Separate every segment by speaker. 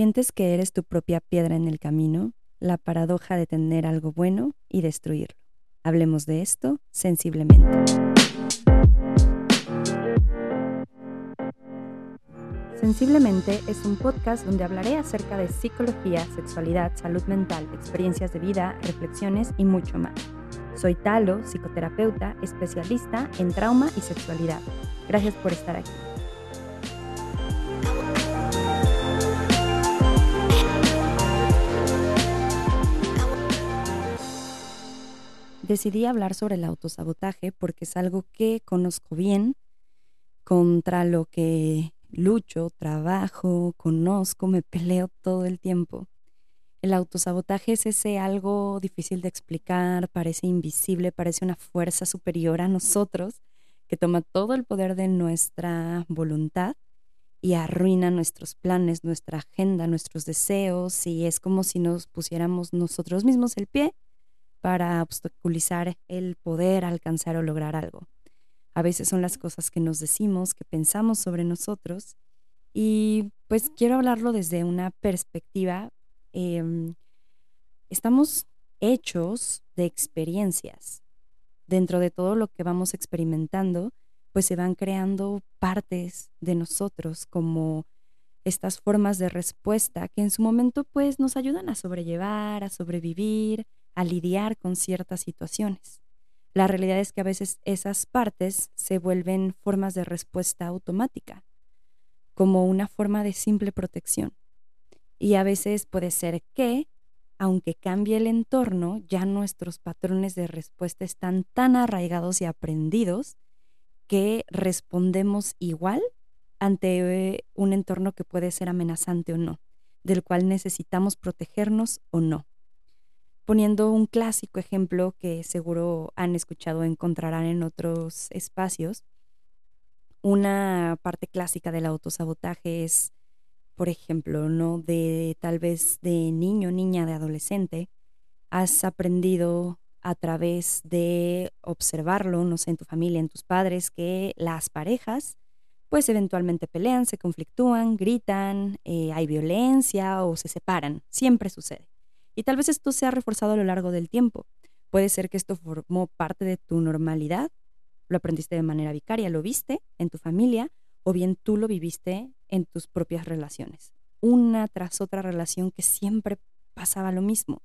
Speaker 1: ¿Sientes que eres tu propia piedra en el camino? La paradoja de tener algo bueno y destruirlo. Hablemos de esto sensiblemente. Sensiblemente es un podcast donde hablaré acerca de psicología, sexualidad, salud mental, experiencias de vida, reflexiones y mucho más. Soy Talo, psicoterapeuta, especialista en trauma y sexualidad. Gracias por estar aquí. Decidí hablar sobre el autosabotaje porque es algo que conozco bien, contra lo que lucho, trabajo, conozco, me peleo todo el tiempo. El autosabotaje es ese algo difícil de explicar, parece invisible, parece una fuerza superior a nosotros que toma todo el poder de nuestra voluntad y arruina nuestros planes, nuestra agenda, nuestros deseos y es como si nos pusiéramos nosotros mismos el pie para obstaculizar el poder alcanzar o lograr algo. A veces son las cosas que nos decimos, que pensamos sobre nosotros y pues quiero hablarlo desde una perspectiva, em, estamos hechos de experiencias. Dentro de todo lo que vamos experimentando, pues se van creando partes de nosotros como estas formas de respuesta que en su momento pues nos ayudan a sobrellevar, a sobrevivir, a lidiar con ciertas situaciones. La realidad es que a veces esas partes se vuelven formas de respuesta automática como una forma de simple protección. Y a veces puede ser que, aunque cambie el entorno, ya nuestros patrones de respuesta están tan arraigados y aprendidos que respondemos igual ante eh, un entorno que puede ser amenazante o no, del cual necesitamos protegernos o no. Poniendo un clásico ejemplo que seguro han escuchado o encontrarán en otros espacios, una parte clásica del autosabotaje es, por ejemplo, ¿no? De tal vez de niño, niña, de adolescente, has aprendido a través de observarlo, no sé, en tu familia, en tus padres, que las parejas pues eventualmente pelean, se conflictúan, gritan, eh, hay violencia o se separan, siempre sucede. Y tal vez esto se ha reforzado a lo largo del tiempo. Puede ser que esto formó parte de tu normalidad lo aprendiste de manera vicaria, lo viste en tu familia o bien tú lo viviste en tus propias relaciones. Una tras otra relación que siempre pasaba lo mismo.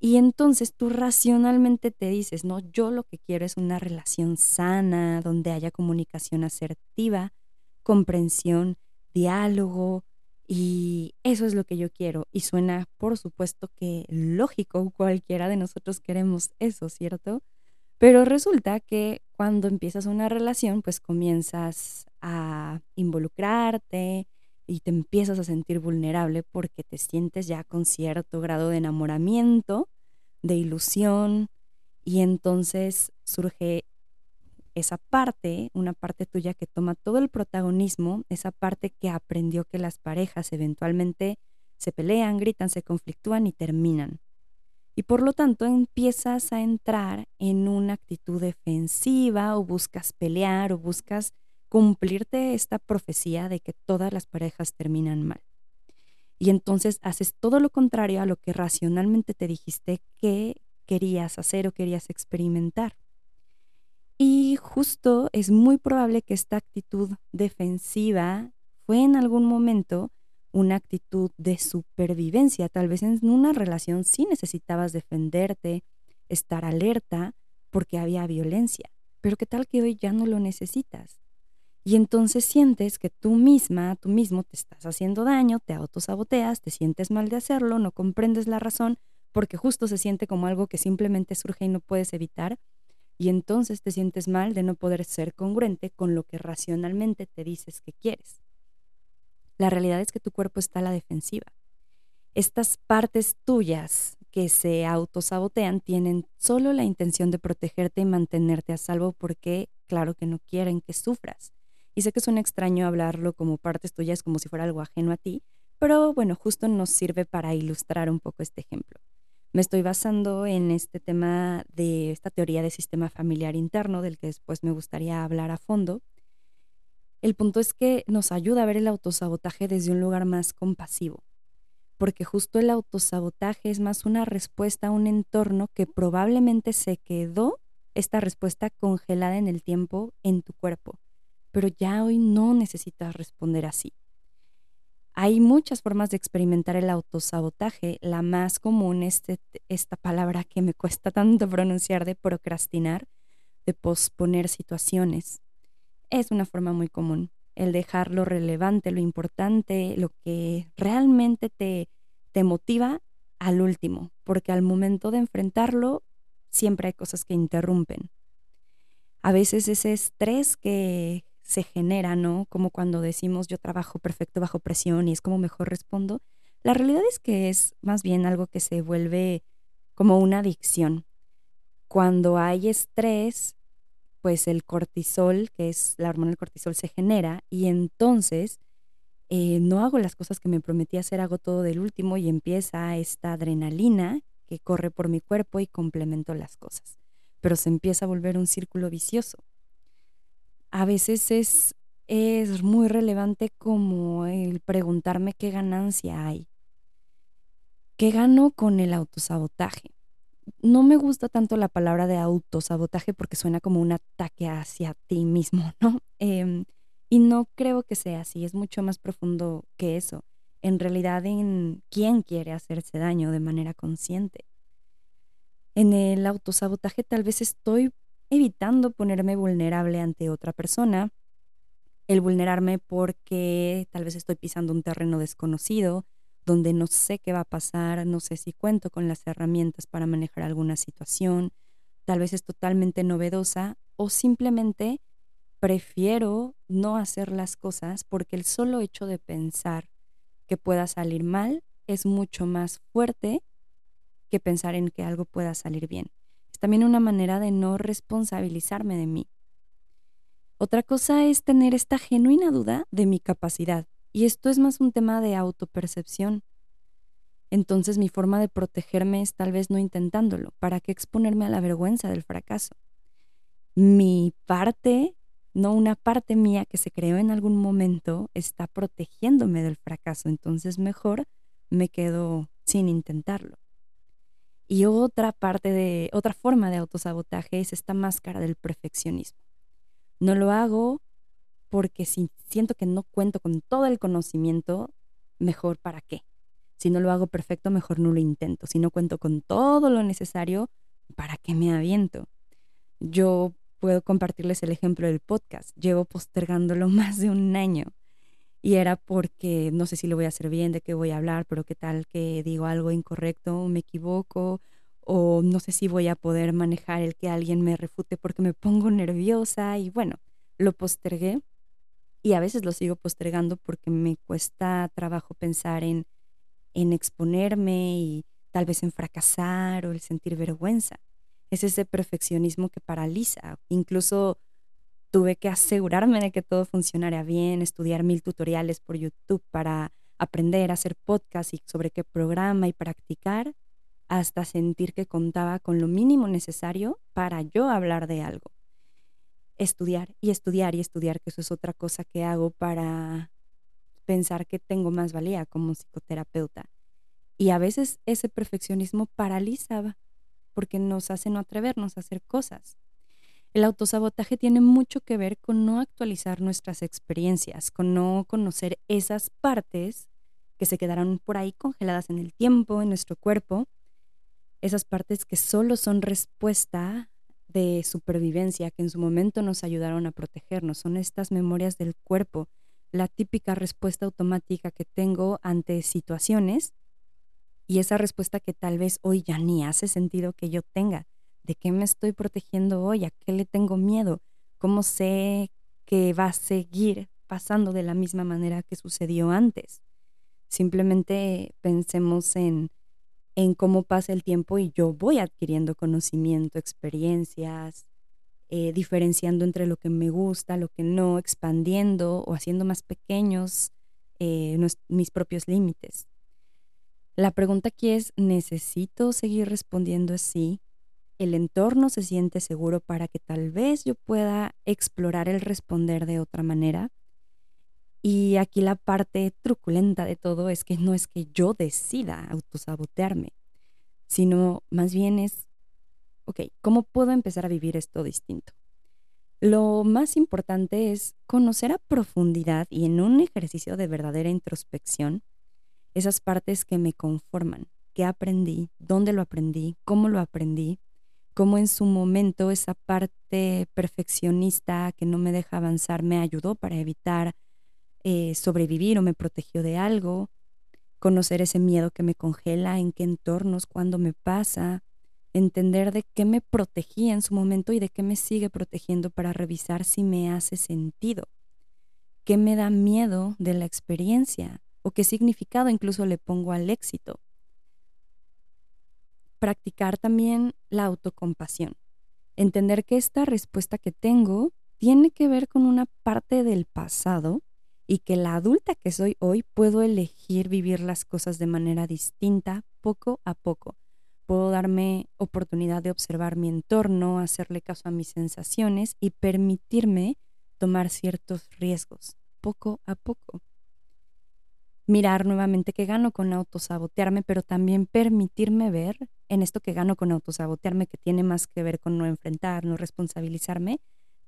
Speaker 1: Y entonces tú racionalmente te dices, no, yo lo que quiero es una relación sana, donde haya comunicación asertiva, comprensión, diálogo, y eso es lo que yo quiero. Y suena, por supuesto, que lógico, cualquiera de nosotros queremos eso, ¿cierto? Pero resulta que cuando empiezas una relación, pues comienzas a involucrarte y te empiezas a sentir vulnerable porque te sientes ya con cierto grado de enamoramiento, de ilusión, y entonces surge esa parte, una parte tuya que toma todo el protagonismo, esa parte que aprendió que las parejas eventualmente se pelean, gritan, se conflictúan y terminan. Y por lo tanto empiezas a entrar en una actitud defensiva o buscas pelear o buscas cumplirte esta profecía de que todas las parejas terminan mal. Y entonces haces todo lo contrario a lo que racionalmente te dijiste que querías hacer o querías experimentar. Y justo es muy probable que esta actitud defensiva fue en algún momento una actitud de supervivencia. Tal vez en una relación sí necesitabas defenderte, estar alerta porque había violencia, pero qué tal que hoy ya no lo necesitas. Y entonces sientes que tú misma, tú mismo te estás haciendo daño, te autosaboteas, te sientes mal de hacerlo, no comprendes la razón porque justo se siente como algo que simplemente surge y no puedes evitar. Y entonces te sientes mal de no poder ser congruente con lo que racionalmente te dices que quieres. La realidad es que tu cuerpo está a la defensiva. Estas partes tuyas que se autosabotean tienen solo la intención de protegerte y mantenerte a salvo porque, claro que no quieren que sufras. Y sé que es un extraño hablarlo como partes tuyas, como si fuera algo ajeno a ti, pero bueno, justo nos sirve para ilustrar un poco este ejemplo. Me estoy basando en este tema de esta teoría de sistema familiar interno, del que después me gustaría hablar a fondo, el punto es que nos ayuda a ver el autosabotaje desde un lugar más compasivo. porque justo el autosabotaje es más una respuesta a un entorno que probablemente se quedó esta respuesta congelada en el tiempo en tu cuerpo, pero ya hoy no necesitas responder así. Hay muchas formas de experimentar el autosabotaje. La más común es esta palabra que me cuesta tanto pronunciar de procrastinar, de posponer situaciones. Es una forma muy común el dejar lo relevante, lo importante, lo que realmente te, te motiva al último, porque al momento de enfrentarlo siempre hay cosas que interrumpen. A veces ese estrés que se genera, ¿no? Como cuando decimos yo trabajo perfecto bajo presión y es como mejor respondo. La realidad es que es más bien algo que se vuelve como una adicción. Cuando hay estrés, pues el cortisol, que es la hormona del cortisol, se genera y entonces eh, no hago las cosas que me prometí hacer, hago todo del último y empieza esta adrenalina que corre por mi cuerpo y complemento las cosas. Pero se empieza a volver un círculo vicioso. A veces es, es muy relevante como el preguntarme qué ganancia hay. ¿Qué gano con el autosabotaje? no me gusta tanto la palabra de autosabotaje porque suena como un ataque hacia ti mismo, ¿no? Em, y no creo que sea así, es mucho más profundo que eso. En realidad, en quién quiere hacerse daño de manera consciente. En el autosabotaje tal vez estoy evitando ponerme vulnerable ante otra persona, el vulnerarme porque tal vez estoy pisando un terreno desconocido, donde no sé qué va a pasar, no sé si cuento con las herramientas para manejar alguna situación, tal vez es totalmente novedosa o simplemente prefiero no hacer las cosas porque el solo hecho de pensar que pueda salir mal es mucho más fuerte que pensar en que algo pueda salir bien. También una manera de no responsabilizarme de mí. Otra cosa es tener esta genuina duda de mi capacidad, y esto es más un tema de autopercepción. Entonces mi forma de protegerme es tal vez no intentándolo. ¿Para qué exponerme a la vergüenza del fracaso? Mi parte, no una parte mía que se creó en algún momento, está protegiéndome del fracaso. Entonces mejor me quedo sin intentarlo. Y otra parte de, otra forma de autosabotaje es esta máscara del perfeccionismo. No lo hago porque si siento que no cuento con todo el conocimiento, mejor para qué. Si no lo hago perfecto, mejor no lo intento. Si no cuento con todo lo necesario, ¿para qué me aviento? Yo puedo compartirles el ejemplo del podcast. Llevo postergándolo más de un año. Y era porque no sé si lo voy a hacer bien, de qué voy a hablar, pero qué tal que digo algo incorrecto, me equivoco, o no sé si voy a poder manejar el que alguien me refute porque me pongo nerviosa. Y bueno, lo postergué y a veces lo sigo postergando porque me cuesta trabajo pensar en, en exponerme y tal vez en fracasar o el sentir vergüenza. Es ese perfeccionismo que paraliza. Incluso tuve que asegurarme de que todo funcionara bien, estudiar mil tutoriales por YouTube para aprender a hacer podcast y sobre qué programa y practicar, hasta sentir que contaba con lo mínimo necesario para yo hablar de algo estudiar y estudiar y estudiar, que eso es otra cosa que hago para pensar que tengo más valía como psicoterapeuta. Y a veces ese perfeccionismo paraliza porque nos hace no atrevernos a hacer cosas. El autosabotaje tiene mucho que ver con no actualizar nuestras experiencias, con no conocer esas partes que se quedaron por ahí congeladas en el tiempo, en nuestro cuerpo, esas partes que solo son respuesta de supervivencia que en su momento nos ayudaron a protegernos. Son estas memorias del cuerpo, la típica respuesta automática que tengo ante situaciones y esa respuesta que tal vez hoy ya ni hace sentido que yo tenga. ¿De qué me estoy protegiendo hoy? ¿A qué le tengo miedo? ¿Cómo sé que va a seguir pasando de la misma manera que sucedió antes? Simplemente pensemos en en cómo pasa el tiempo y yo voy adquiriendo conocimiento, experiencias, eh, diferenciando entre lo que me gusta, lo que no, expandiendo o haciendo más pequeños eh, mis propios límites. La pregunta aquí es, ¿necesito seguir respondiendo así? ¿El entorno se siente seguro para que tal vez yo pueda explorar el responder de otra manera? Y aquí la parte truculenta de todo es que no es que yo decida autosabotearme, sino más bien es, ok, ¿cómo puedo empezar a vivir esto distinto? Lo más importante es conocer a profundidad y en un ejercicio de verdadera introspección esas partes que me conforman, qué aprendí, dónde lo aprendí, cómo lo aprendí, cómo en su momento esa parte perfeccionista que no me deja avanzar me ayudó para evitar eh, sobrevivir o me protegió de algo, conocer ese miedo que me congela, en qué entornos, cuándo me pasa, entender de qué me protegía en su momento y de qué me sigue protegiendo para revisar si me hace sentido, qué me da miedo de la experiencia o qué significado incluso le pongo al éxito. Practicar también la autocompasión, entender que esta respuesta que tengo tiene que ver con una parte del pasado y que la adulta que soy hoy puedo elegir vivir las cosas de manera distinta poco a poco. Puedo darme oportunidad de observar mi entorno, hacerle caso a mis sensaciones y permitirme tomar ciertos riesgos poco a poco. Mirar nuevamente qué gano con autosabotearme, pero también permitirme ver en esto que gano con autosabotearme, que tiene más que ver con no enfrentar, no responsabilizarme,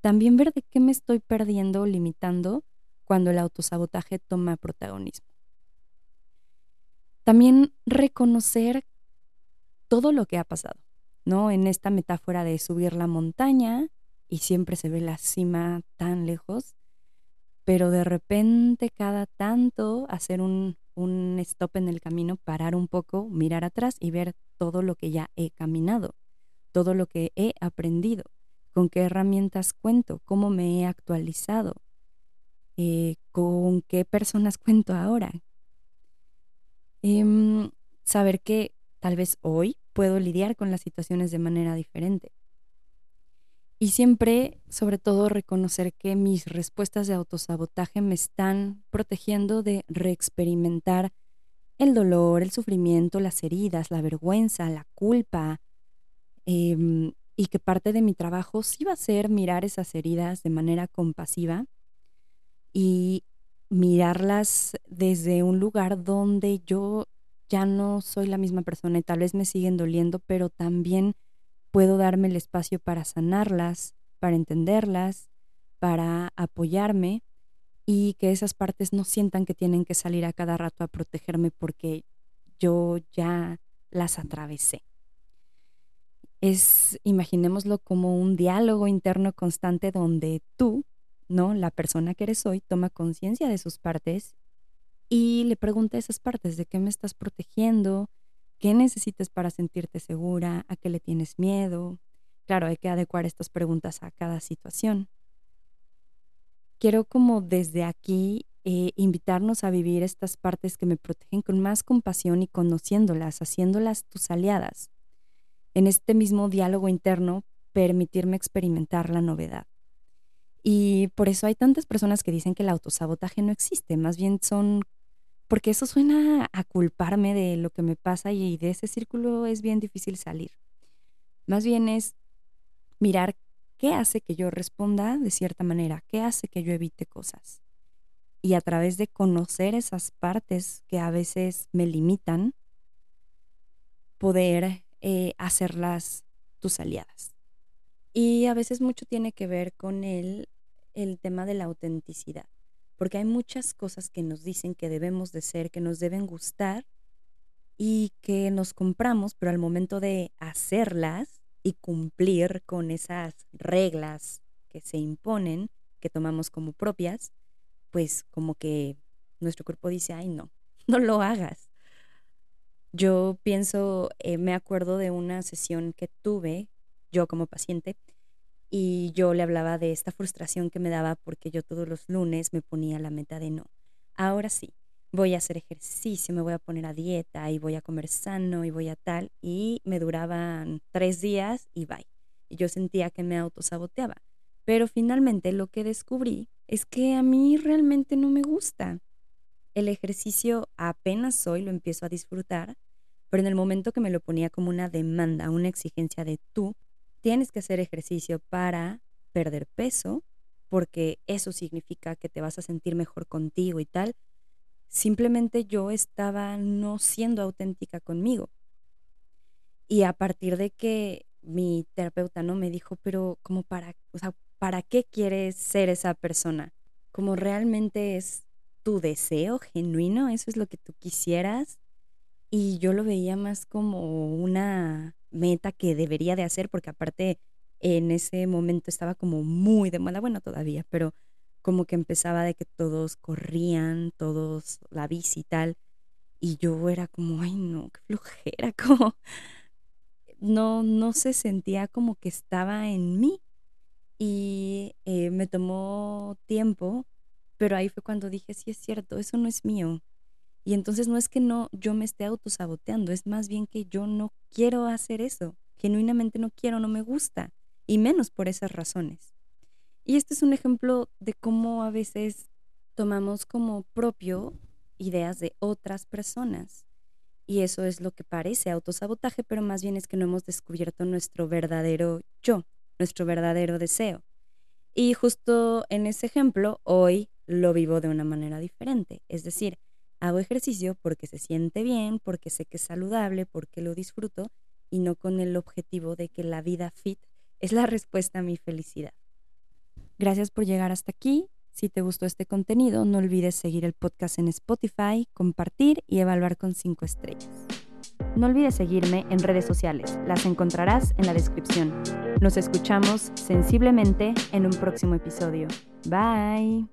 Speaker 1: también ver de qué me estoy perdiendo, limitando cuando el autosabotaje toma protagonismo. También reconocer todo lo que ha pasado, ¿no? En esta metáfora de subir la montaña y siempre se ve la cima tan lejos, pero de repente cada tanto hacer un, un stop en el camino, parar un poco, mirar atrás y ver todo lo que ya he caminado, todo lo que he aprendido, con qué herramientas cuento, cómo me he actualizado, eh, con qué personas cuento ahora. Em, saber que tal vez hoy puedo lidiar con las situaciones de manera diferente. Y siempre, sobre todo, reconocer que mis respuestas de autosabotaje me están protegiendo de reexperimentar el dolor, el sufrimiento, las heridas, la vergüenza, la culpa. Em, y que parte de mi trabajo sí va a ser mirar esas heridas de manera compasiva y mirarlas desde un lugar donde yo ya no soy la misma persona y tal vez me siguen doliendo, pero también puedo darme el espacio para sanarlas, para entenderlas, para apoyarme y que esas partes no sientan que tienen que salir a cada rato a protegerme porque yo ya las atravesé. Es, imaginémoslo como un diálogo interno constante donde tú ¿no? La persona que eres hoy toma conciencia de sus partes y le pregunta a esas partes de qué me estás protegiendo, qué necesitas para sentirte segura, a qué le tienes miedo. Claro, hay que adecuar estas preguntas a cada situación. Quiero como desde aquí eh, invitarnos a vivir estas partes que me protegen con más compasión y conociéndolas, haciéndolas tus aliadas. En este mismo diálogo interno, permitirme experimentar la novedad. Y por eso hay tantas personas que dicen que el autosabotaje no existe, más bien son, porque eso suena a culparme de lo que me pasa y de ese círculo es bien difícil salir. Más bien es mirar qué hace que yo responda de cierta manera, qué hace que yo evite cosas. Y a través de conocer esas partes que a veces me limitan, poder eh, hacerlas tus aliadas. Y a veces mucho tiene que ver con el el tema de la autenticidad, porque hay muchas cosas que nos dicen que debemos de ser, que nos deben gustar y que nos compramos, pero al momento de hacerlas y cumplir con esas reglas que se imponen, que tomamos como propias, pues como que nuestro cuerpo dice, ay no, no lo hagas. Yo pienso, eh, me acuerdo de una sesión que tuve, yo como paciente, y yo le hablaba de esta frustración que me daba porque yo todos los lunes me ponía la meta de no. Ahora sí, voy a hacer ejercicio, me voy a poner a dieta y voy a comer sano y voy a tal. Y me duraban tres días y bye. Y yo sentía que me autosaboteaba. Pero finalmente lo que descubrí es que a mí realmente no me gusta. El ejercicio apenas hoy lo empiezo a disfrutar, pero en el momento que me lo ponía como una demanda, una exigencia de tú tienes que hacer ejercicio para perder peso, porque eso significa que te vas a sentir mejor contigo y tal. Simplemente yo estaba no siendo auténtica conmigo. Y a partir de que mi terapeuta no me dijo, pero como para, o sea, ¿para qué quieres ser esa persona? Como realmente es tu deseo genuino, eso es lo que tú quisieras. Y yo lo veía más como una meta que debería de hacer, porque aparte en ese momento estaba como muy de moda, bueno, todavía, pero como que empezaba de que todos corrían, todos la bici y tal. Y yo era como, ay no, qué flojera, como no, no se sentía como que estaba en mí. Y eh, me tomó tiempo, pero ahí fue cuando dije, sí es cierto, eso no es mío. Y entonces no es que no yo me esté autosaboteando, es más bien que yo no quiero hacer eso. Genuinamente no quiero, no me gusta. Y menos por esas razones. Y este es un ejemplo de cómo a veces tomamos como propio ideas de otras personas. Y eso es lo que parece autosabotaje, pero más bien es que no hemos descubierto nuestro verdadero yo, nuestro verdadero deseo. Y justo en ese ejemplo, hoy lo vivo de una manera diferente. Es decir, hago ejercicio porque se siente bien, porque sé que es saludable, porque lo disfruto y no con el objetivo de que la vida fit es la respuesta a mi felicidad. Gracias por llegar hasta aquí. Si te gustó este contenido, no olvides seguir el podcast en Spotify, compartir y evaluar con 5 estrellas. No olvides seguirme en redes sociales, las encontrarás en la descripción. Nos escuchamos sensiblemente en un próximo episodio. Bye.